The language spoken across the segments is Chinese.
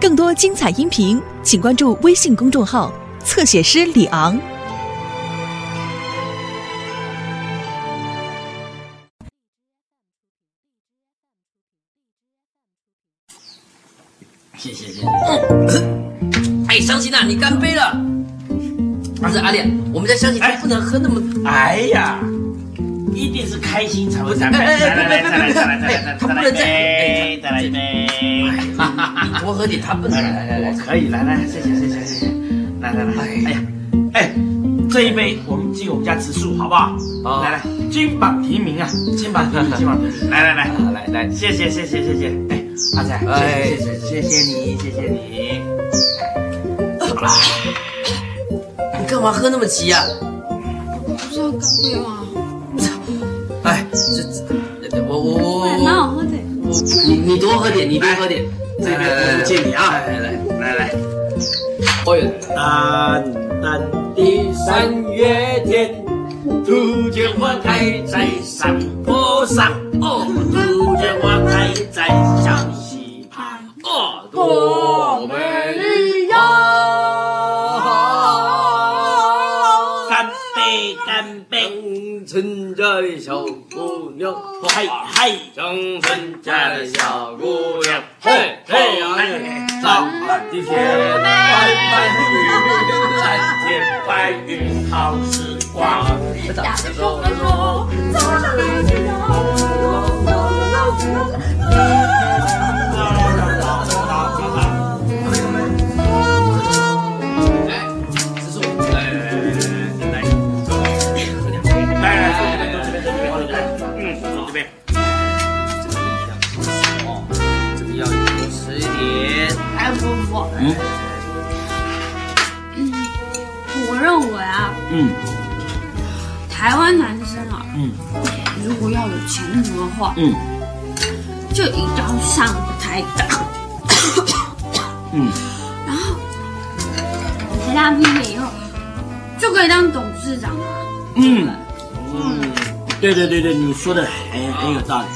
更多精彩音频请关注微信公众号侧写师李昂。谢谢谢谢。哎湘琴啊你干杯了。不是阿列我们家湘琴不能喝那么哎呀一定是开心才会干杯哎哎哎别别别哎呀他不能再哎再来一杯你多喝点，他不能。来来来来，可以，来来，谢谢谢谢谢谢。来来来，哎呀，哎，这一杯我们敬我们家植树，好不好？好来来，金榜题名啊，金榜题名，金榜题名。来来来，来来，谢谢谢谢谢谢。哎，阿仔，哎谢谢谢谢你谢谢你。你干嘛喝那么急呀？不是要干杯吗？哎，这这，我我我我我，蛮好喝的。你你多喝点，你多喝点。这边我敬你啊，来来来，来来。哦哟，淡淡的三月天，杜鹃花开在山坡上，哦，杜鹃花开在小溪畔，哦，多美丽呀！干杯，干杯！村家的小姑娘，嗨嗨，乡村家的小姑娘，今天翻云蓝天白云好时光大声地走走走走走嗯。台湾男生啊，嗯。如果要有前途的话，嗯。就一定要上台大，嗯，然后台大毕业以后就可以当董事长了。嗯。嗯，对对对对，你说的很很有道理。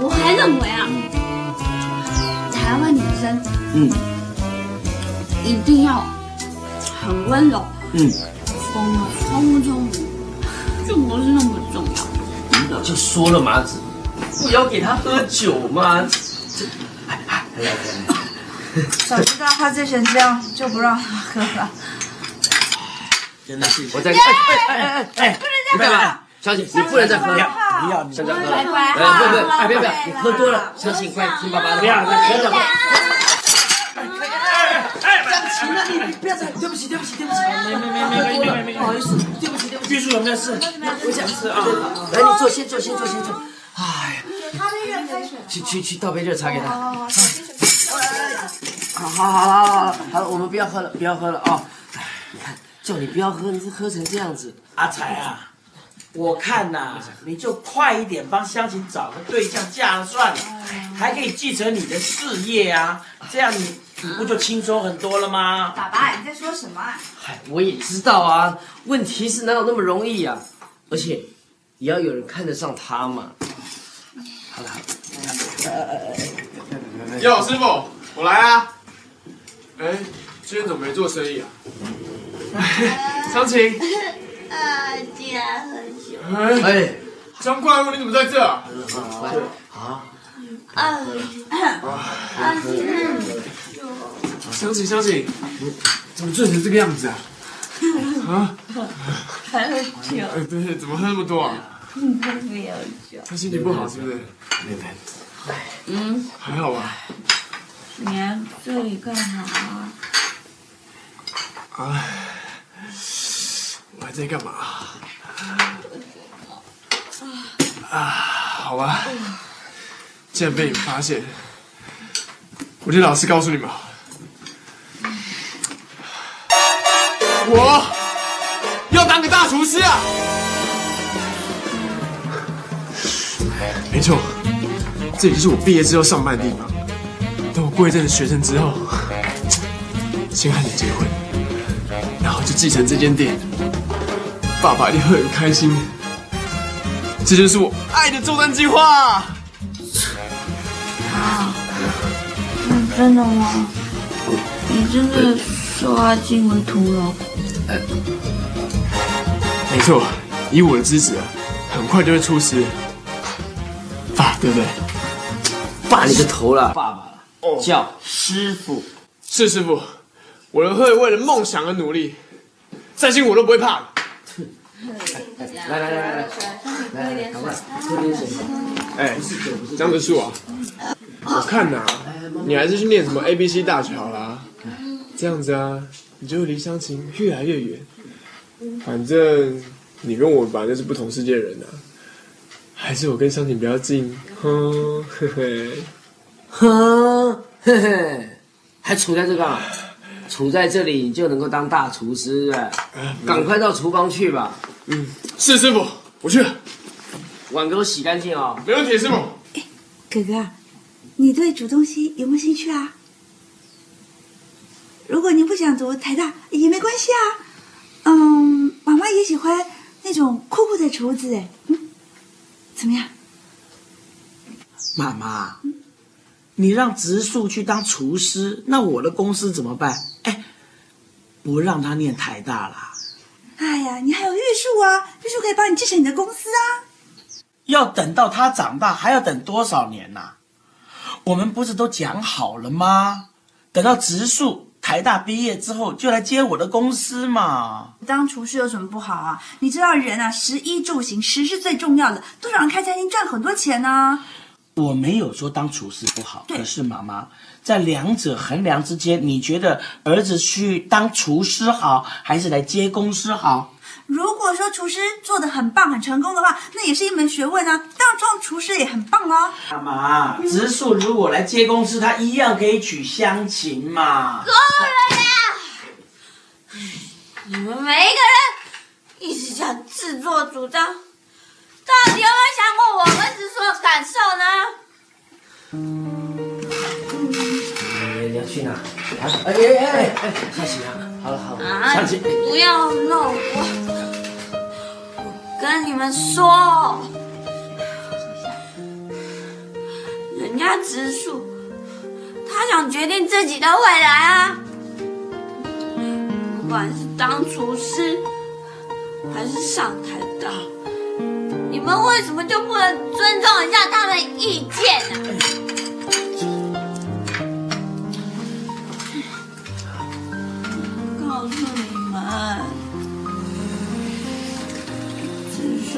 我还认为啊，台湾女生嗯。一定要很温柔，嗯，聪不聪明，就不是那么重要。我就说了嘛，不要给他喝酒嘛。这，哎哎，来来来，早知道他醉成这样，就不让他喝了。真的是。我在哎哎哎哎哎，不能再喝了，小姐，你不能再喝了。不要，你不要喝了，哎，不不，不要不要，你喝多了，相信快听爸爸的不要话，再喝了。你你不要再，对不起对不起对不起，没没没没没没没，不好意思，对不起对不起。玉树有没有事？我想吃啊，来你坐，先坐先坐先坐。哎呀，去去去倒杯热茶给他。好好好好好好，我们不要喝了，不要喝了啊！哎，你看，叫你不要喝，你是喝成这样子。阿才啊，我看呐、你就快一点帮湘琴找个对象嫁了算了，还可以继承你的事业啊，这样你你不就轻松很多了吗？爸爸，你在说什么啊？嗨，我也知道啊，问题是哪有那么容易啊、而且也要有人看得上他嘛。好了，哟，师傅，我来啊！哎，今天怎么没做生意啊？湘琴，啊，竟然很久，哎，哎，张怪物你怎么在这？啊，啊，啊，湘琴，湘琴，怎么醉成这个样子啊？啊？还喝酒，哎，对，怎么喝那么多啊？没有酒。他心情不好是不是？嗯，还好吧？你来这里干嘛？啊，我还在干嘛？啊，好吧，竟然被你们发现，我就老实告诉你们，我要当个大厨师啊！没错，这里就是我毕业之后上班的地方。等我过一阵子学成之后，先和你结婚，然后就继承这间店。爸爸一定会很开心。这就是我爱的作战计划。啊，嗯，真的吗？你真的收阿金为徒了？没错，以我的资质啊，很快就会出师。爸，对不对？爸你个头啦，爸爸，叫师傅。是师傅，我们会为了梦想而努力，再辛苦我都不会怕的。来来来来来，来来赶快喝点水。哎，江直树啊，我看呐、你还是去念什么 A B C 大学好啦，这样子啊，你就会离乡情越来越远。反正你跟我本来就是不同世界的人啊，还是我跟乡情比较近，哼，嘿嘿。哼，嘿嘿，还杵在这干嘛？杵在这里你就能够当大厨师哎！赶快到厨房去吧，嗯是师傅，我去了，碗给我洗干净哦。没问题，师傅。哥哥，你对煮东西有没有兴趣啊？如果你不想读台大也没关系啊。嗯，妈妈也喜欢那种酷酷的厨子哎。嗯，怎么样？妈妈，你让植树去当厨师，那我的公司怎么办？哎，不让他念台大啦，哎呀，你还有玉树啊，玉树可以帮你继承你的公司啊。要等到他长大，还要等多少年呐、我们不是都讲好了吗？等到植树台大毕业之后，就来接我的公司嘛。当厨师有什么不好啊？你知道人啊，食衣住行，食是最重要的。多少人开餐厅赚很多钱呢、我没有说当厨师不好，对可是妈妈在两者衡量之间，你觉得儿子去当厨师好，还是来接公司好？如果说厨师做的很棒、很成功的话，那也是一门学问啊。当当厨师也很棒哦。干嘛，植树如果来接公司，他一样可以娶乡情嘛。够了啦你们每一个人一直想自作主张，到底有没有想过我儿子所有感受呢？你要去哪？啊！哎哎哎哎哎，夏喜啊，好了好了，啊不要弄我！我跟你们说，人家植树，他想决定自己的未来啊。不管是当厨师，还是上台大，你们为什么就不能尊重一下他的意见呢、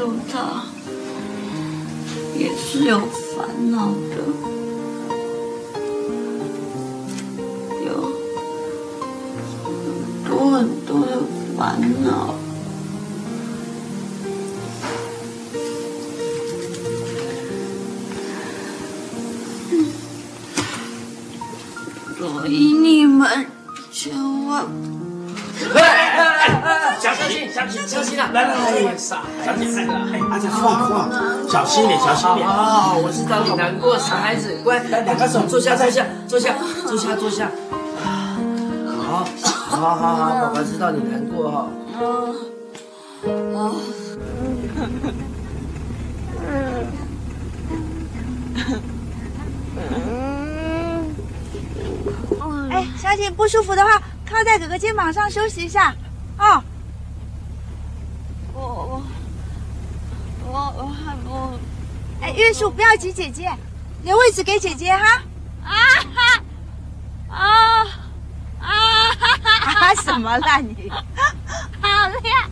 植树他也是有烦恼。啊！哎，阿仔，哇哇，小心点，小心点。好，我知道你难过，傻孩子，乖，来两个手坐下，坐下，坐下，坐下，坐下。好，好，好，好，爸爸知道你难过哈。哎，小姐不舒服的话，靠在哥哥肩膀上休息一下。哦，我我我我还我哎，玉树不要挤姐姐，留位置给姐姐哈。啊哈啊啊哈哈啊什么啦你？好亮！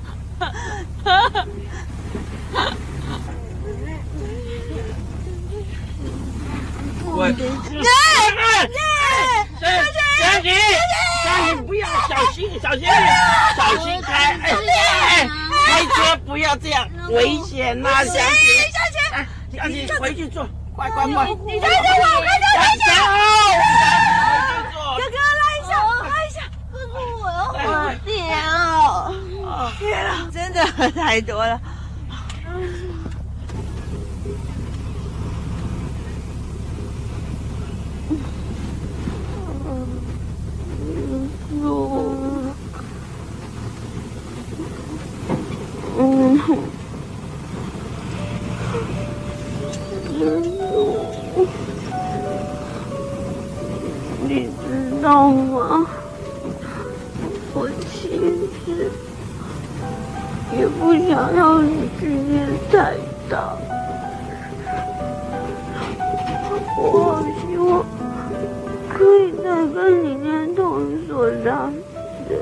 喂，小姐，小姐不要，小心，小心，小心开，哎，开车不要这样，危险呐，小姐，赶紧回去坐，快快快！你拉着我，哥哥，拉一下，哥哥，拉一下，我拉一下，哥哥，我要回娘。天啊，真的喝太多了。嗯。道吗？我其实也不想要你去念太大，我好希望可以再跟你念同一所大学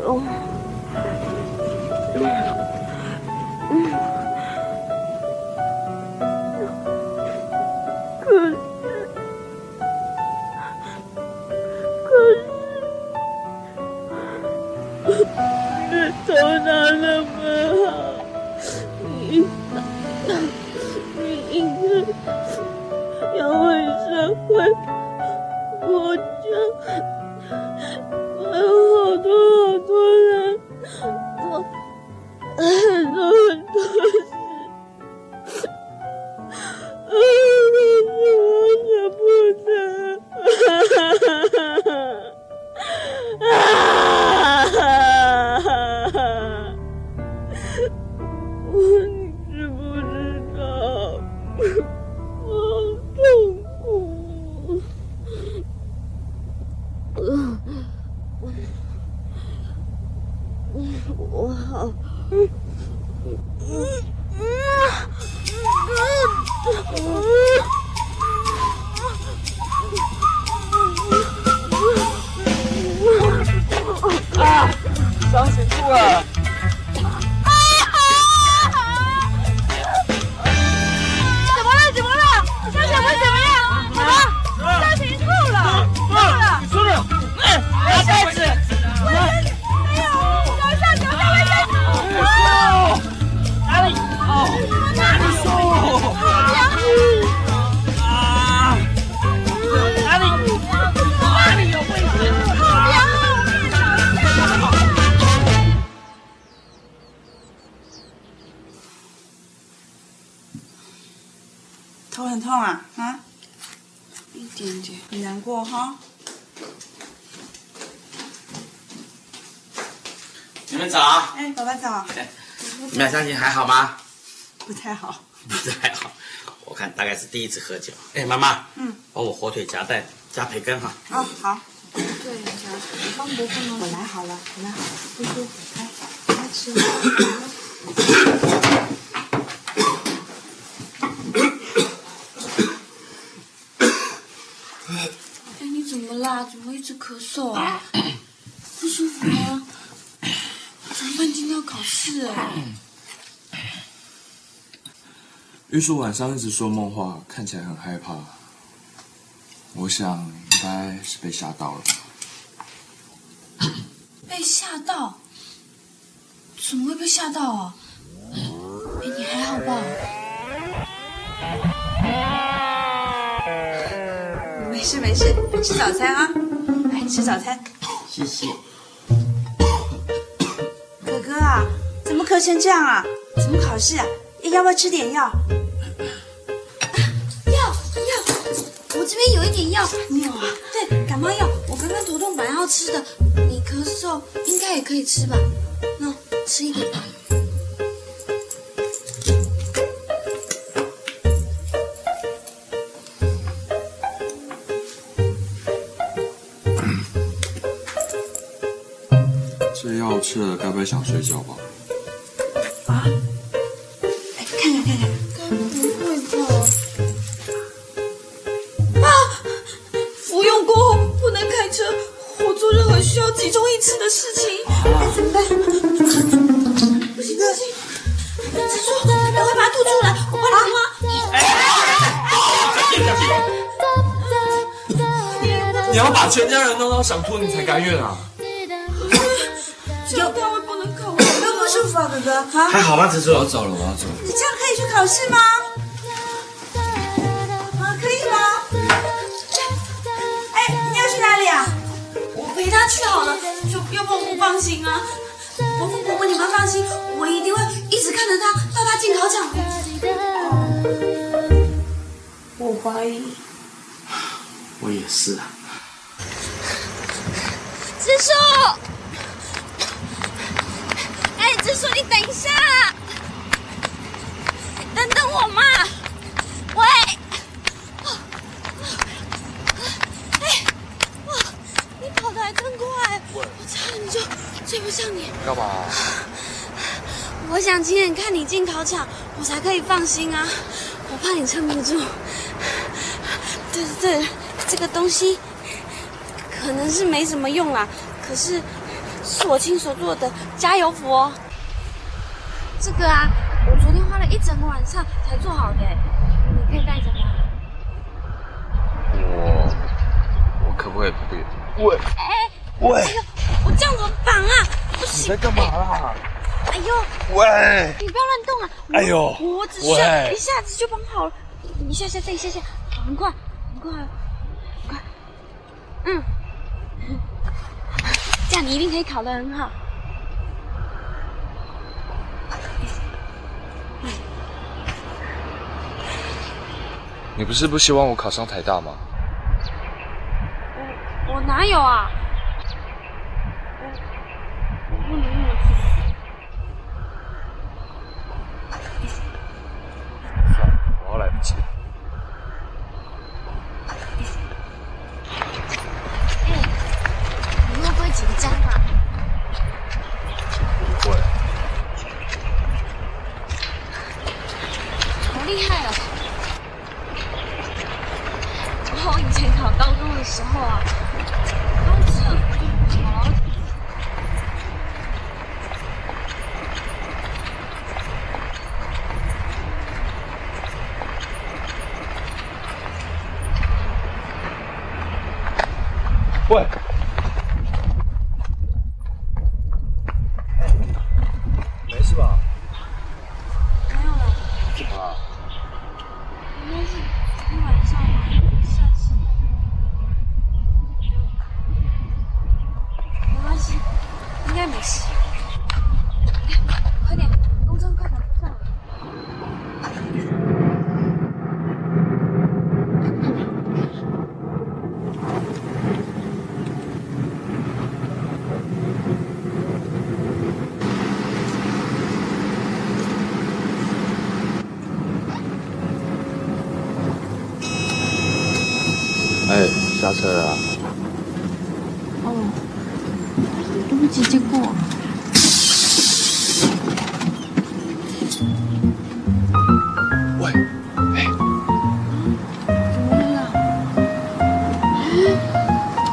啊？啊？一点点。很难过哈？你们早，哎，爸爸早。你们相信还好吗？不太好。不太好，我看大概是第一次喝酒。哎，妈妈，嗯，帮我火腿夹带加培根哈。哦，好，我来好了，我来好了，不舒服，来，来吃。哎，你怎么啦？怎么一直咳嗽啊？不舒服吗？怎么办？今天要考试哎。玉树晚上一直说梦话，看起来很害怕。我想应该是被吓到了吧。被吓到？怎么会被吓到啊？哎，你还好吧？没事没事，吃早餐啊，来吃早餐。谢谢。哥哥啊，怎么咳成这样啊？怎么考试啊？要不要吃点药？药药，我这边有一点药。你有啊？对，感冒药，我刚刚头痛本来要吃的，你咳嗽应该也可以吃吧？那吃一点吧。吃了，该不会想睡觉吧？哎，看看看看，不会吧？啊！服用过后不能开车，或做任何需要集中意志的事情。哎，怎么办？不行不行，子说赶快把它吐出来，我帮你挖。你要把全家人弄到想吐，你才甘愿啊！还好吗，子我要？走了，我要走了。你这样可以去考试吗？啊，可以吗？哎，你要去哪里啊？我陪他去好了，就要不然我不放心啊。伯父伯母，你们放心，我一定会一直看着他到他进考场。我怀疑。我也是啊。哎，子树，你等一下，等等我嘛。喂，哎，哇，得还真快，我差点就追不上你。干嘛？我想亲眼看你进考场，我才可以放心啊。我怕你撑不住。对对对，这个东西可能是没什么用啦，可是是我亲手做的加油服哦。这个啊，我昨天花了一整个晚上才做好的，你可以带着吗？我我可不可以？喂哎，喂，哎呦，我这样怎么绑啊？不行你行！在干嘛啦？哎呦，喂，你不要乱动啊！哎呦我只需要一下子就绑好了，一下下再一下下，很快，很快，很快，嗯，这样你一定可以考得很好。你不是不希望我考上台大吗？我我哪有啊？我我不能我自己。算了，我要来不及了。你会不会紧张啊？不会，好厉害哦！我以前考高中的时候啊，高测好喂，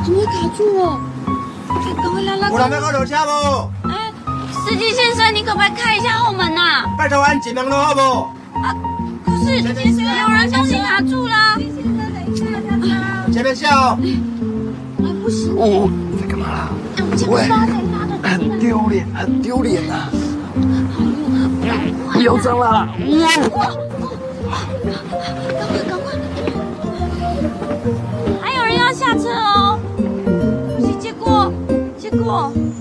怎么会卡住了？赶赶快拉拉杆！有人要我落车无？哎，司机先生，你可不可以开一下后门呐、拜托俺尽量落好不？啊？可是有人将你卡住了。前面下哦。哎，不行，哦，在干嘛啦？很丢脸，很丢脸呐！不要脏了，赶快赶快！过。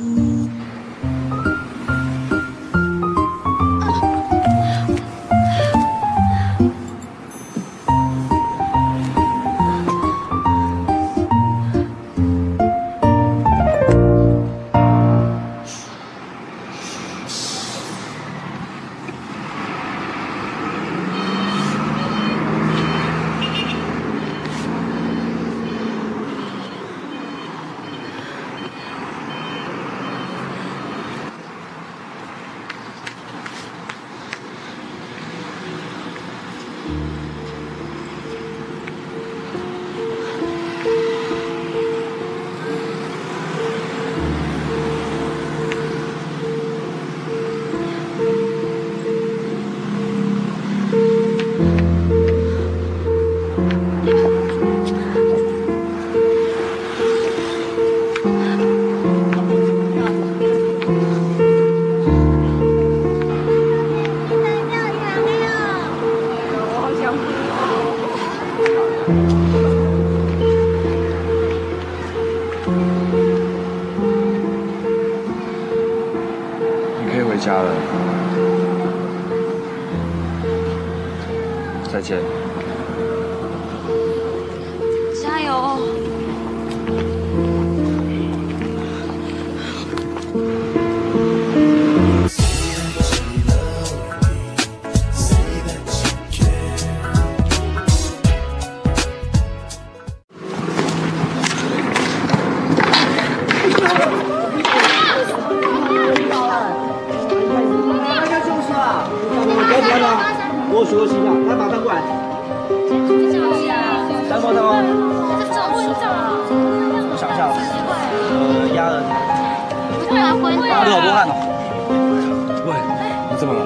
怎么了？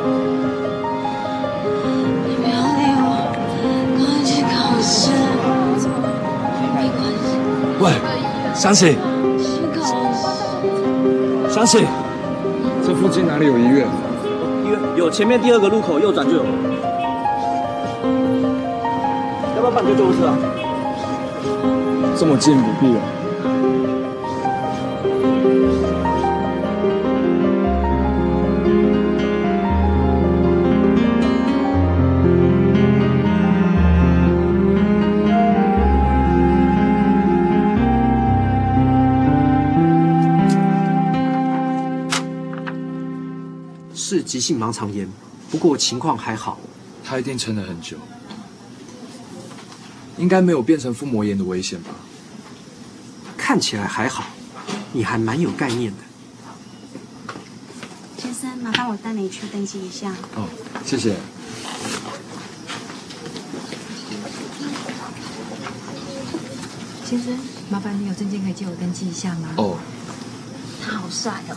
你不要理我，赶快去考试。没关系，喂，想起，去考试。想起，这附近哪里有医院？医院有，前面第二个路口右转就有。要不要办救救护车啊？这么近不必了。是急性盲肠炎，不过情况还好。他一定撑了很久，应该没有变成腹膜炎的危险吧？看起来还好，你还蛮有概念的。先生，麻烦我带你去登记一下。哦，谢谢。先生，麻烦你有证件可以借我登记一下吗？哦，他好帅哦！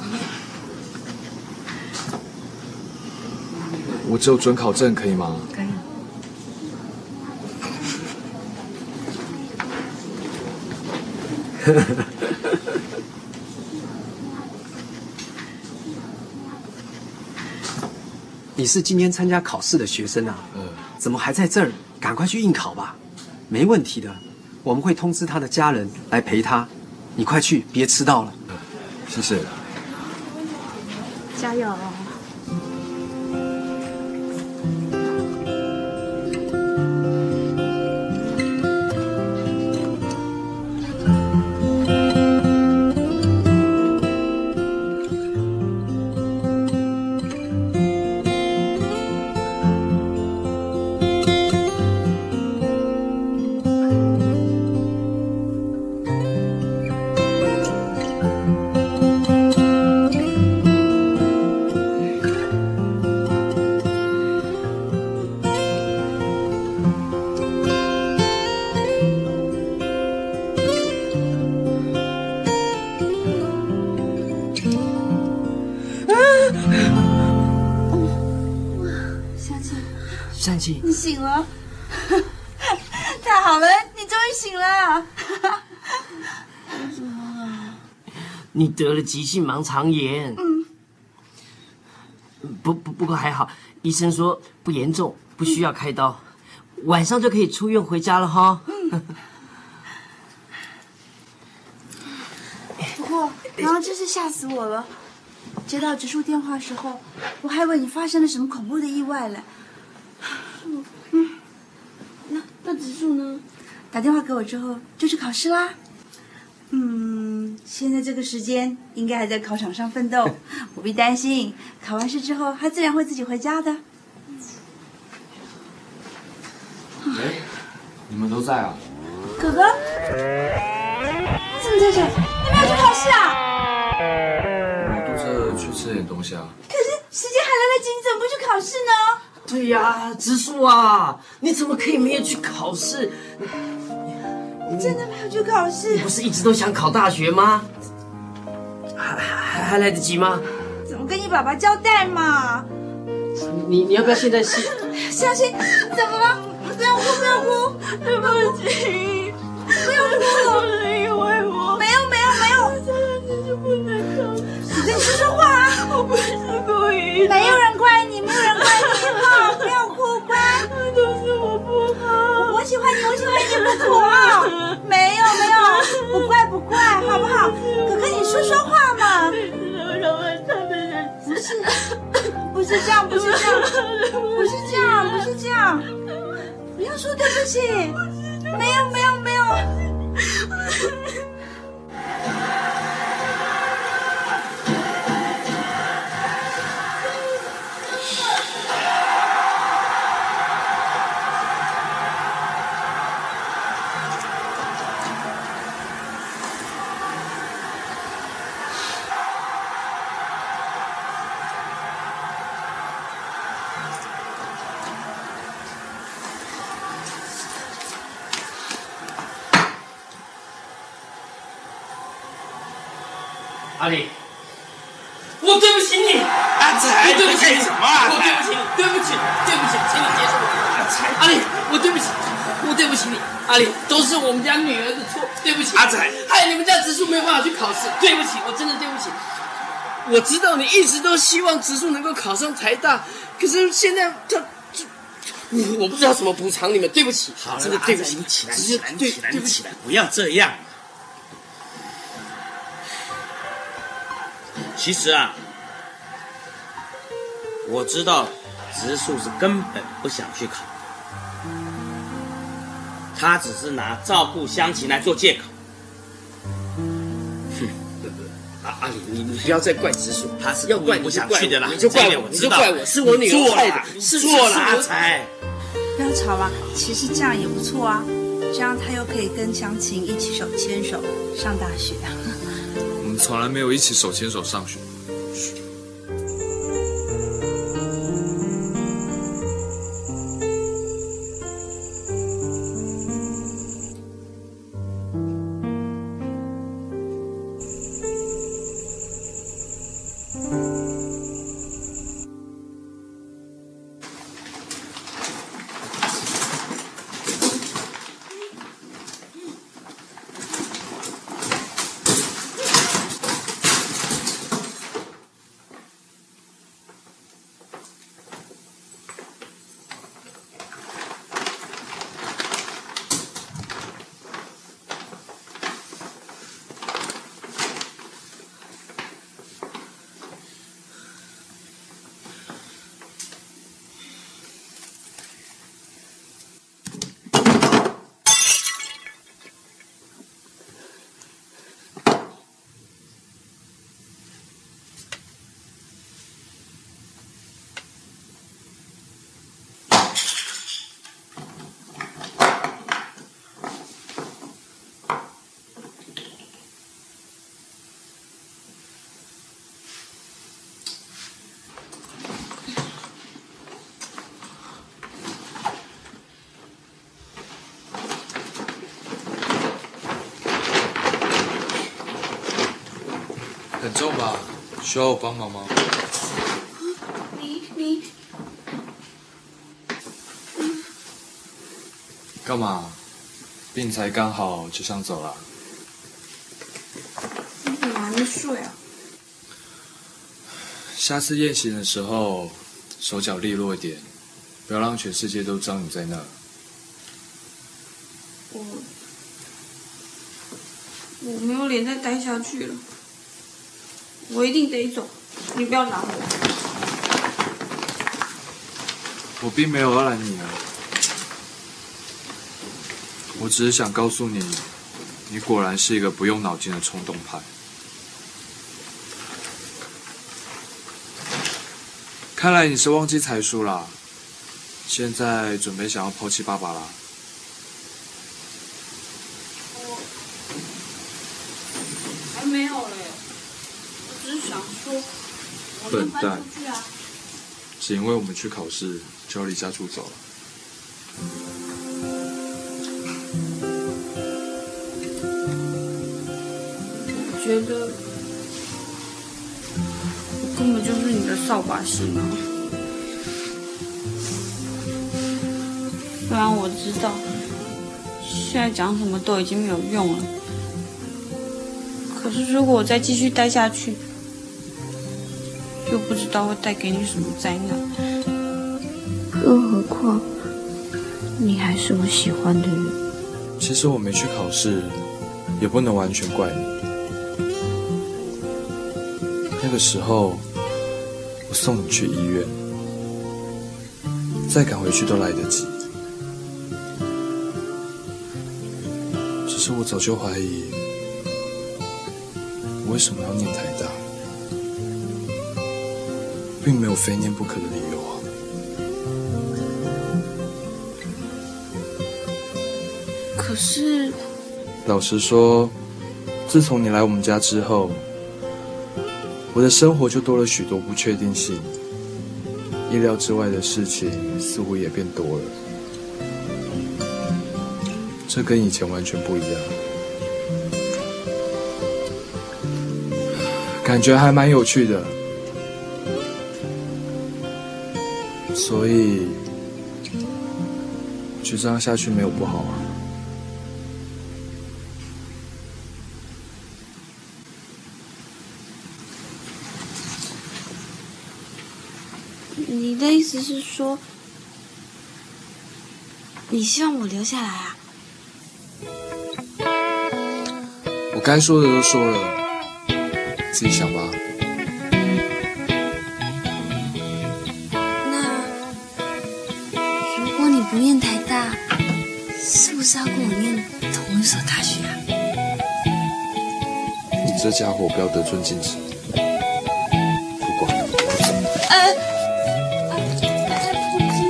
我只有准考证可以吗？可以。你是今天参加考试的学生啊？嗯，怎么还在这儿？赶快去应考吧，没问题的。我们会通知他的家人来陪他。你快去，别迟到了。谢谢。加油！你醒了，太好了，你终于醒了。你得了急性盲肠炎。嗯。不不不过还好，医生说不严重，不需要开刀，晚上就可以出院回家了哈。不过刚刚真是吓死我了，接到植树电话的时候，我还以为你发生了什么恐怖的意外嘞。嗯，那那植树呢？打电话给我之后就去考试啦。嗯，现在这个时间应该还在考场上奋斗，不必担心。考完试之后，他自然会自己回家的。哎，你们都在啊？哥哥，你怎么在这？你没有去考试啊？我肚子去吃点东西啊。可是时间还来得及，你怎么不去考试呢？对呀，植树啊，你怎么可以没有去考试？你真的没有去考试？你不是一直都想考大学吗？还还还来得及吗？怎么跟你爸爸交代嘛？你你要不要现在是？相信怎么了？不要哭，不要哭，对不起，不要哭了。是因为我没有没有没有，我就不能考。你跟你说说话啊！我不是故意没有人是这样，不是这样，不是这样，不是这样，不要说对不起，没有没有没有。植树没有办法去考试，对不起，我真的对不起。我知道你一直都希望植树能够考上台大，可是现在他，这我我不知道怎么补偿你们，对不起，好了，真的对不起，你起来，你起来，你起来，对不起你起来，不要这样。其实啊，我知道植树是根本不想去考，他只是拿照顾乡亲来做借口。阿阿里，你你不要再怪植树，他是要怪你就怪想去的啦我，你就怪我，我你就怪我，是我女儿害的，是错了，是我阿才。不要吵了，其实这样也不错啊，这样他又可以跟湘琴一起手牵手上大学。我们从来没有一起手牵手上学。很重吧？需要我帮忙吗？你你干嘛？病才刚好就想走了？你怎么还没睡啊？下次宴行的时候手脚利落一点，不要让全世界都知道你在那。我我没有脸再待下去了，我一定得走，你不要拦我。我并没有要拦你啊，我只是想告诉你，你果然是一个不用脑筋的冲动派。看来你是忘记才疏啦，现在准备想要抛弃爸爸了。还没有嘞，我只是想说，我能搬笨蛋。只因为我们去考试就要离家出走了。我觉得我根本就是你的扫把星啊！虽然我知道现在讲什么都已经没有用了，可是如果我再继续待下去，又不知道会带给你什么灾难。更何况，你还是我喜欢的人。其实我没去考试，也不能完全怪你。那个时候，我送你去医院，再赶回去都来得及。只是我早就怀疑，我为什么要念台大，并没有非念不可的理由啊。可是，老实说，自从你来我们家之后，我的生活就多了许多不确定性，意料之外的事情似乎也变多了。这跟以前完全不一样。感觉还蛮有趣的，所以就这样下去没有不好啊。你的意思是说，你希望我留下来啊？我该说的都说了，自己想吧。这家伙不要得寸进尺。不管，哎，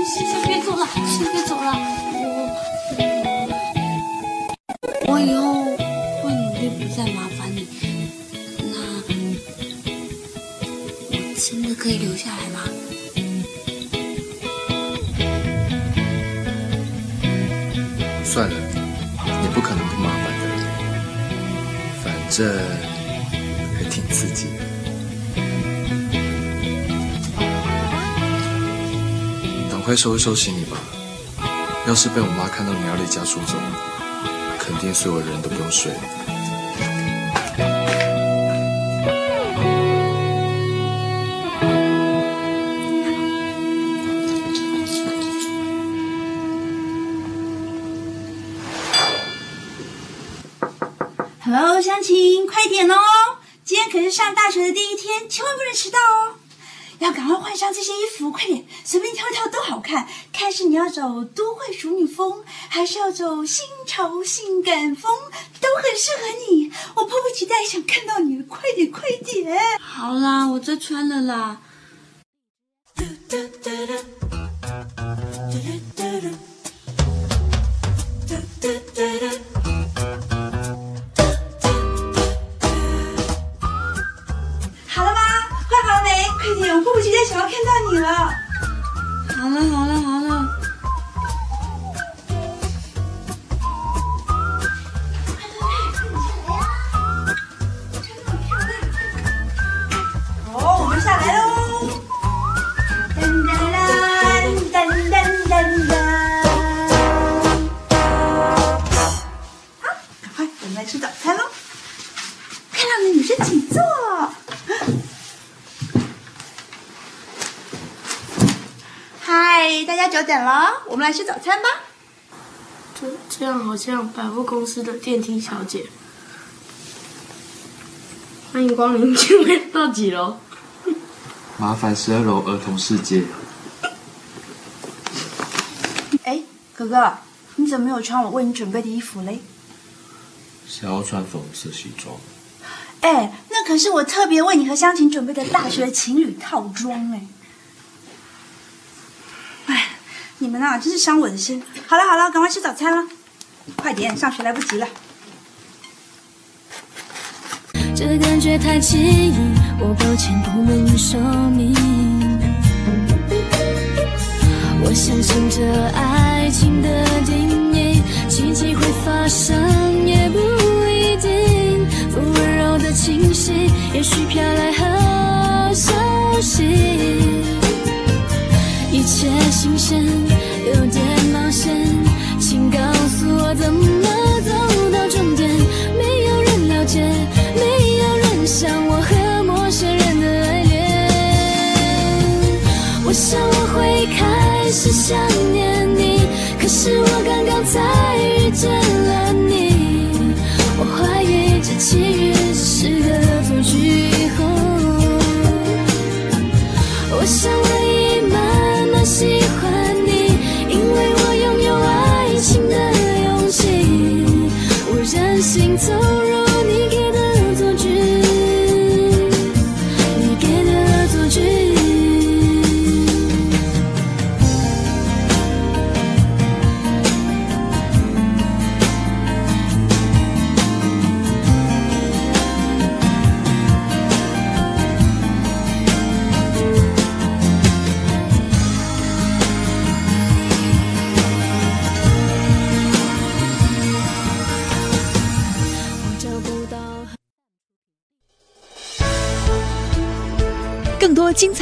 先先别走了，先别走了，我我以后会努力不再麻烦你。那我真的可以留下来吗？算了，你不可能不麻烦的，反正快收一收行李吧，要是被我妈看到你要离家出走，肯定所有人都不用睡。Hello，湘琴，快点哦！今天可是上大学的第一天，千万不能迟到哦！要赶快换上这些衣服，快点，随便挑挑都好看。看是你要走都会熟女风，还是要走新潮性感风，都很适合你。我迫不及待想看到你，快点，快点！好啦，我这穿了啦。好了吗？换好了没？快点，我迫不及待想要看到你了。好了，好了，好了。嗨，大家久等了，我们来吃早餐吧。这这样好像百货公司的电梯小姐。欢迎光临，请问到几楼？麻烦十二楼儿童世界。哎，哥哥，你怎么没有穿我为你准备的衣服嘞？想要穿粉红色西装。哎，那可是我特别为你和湘琴准备的大学情侣套装哎。哎，你们啊，真是伤我的心。好了好了，赶快吃早餐了，快点，上学来不及了。这感觉太奇异，我抱歉不能说明。我相信这爱情的定义，奇迹会发生也不一定。不温柔的清晰，也许飘来好消息。一切新鲜，有点冒险，请告诉我怎么走到终点。没有人了解，没有人像我和陌生人的爱恋。我想我会开始想念你，可是我刚刚才遇见了你。我怀疑这奇遇是个恶作剧。我想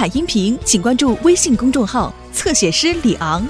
音频，请关注微信公众号“侧写师李昂”。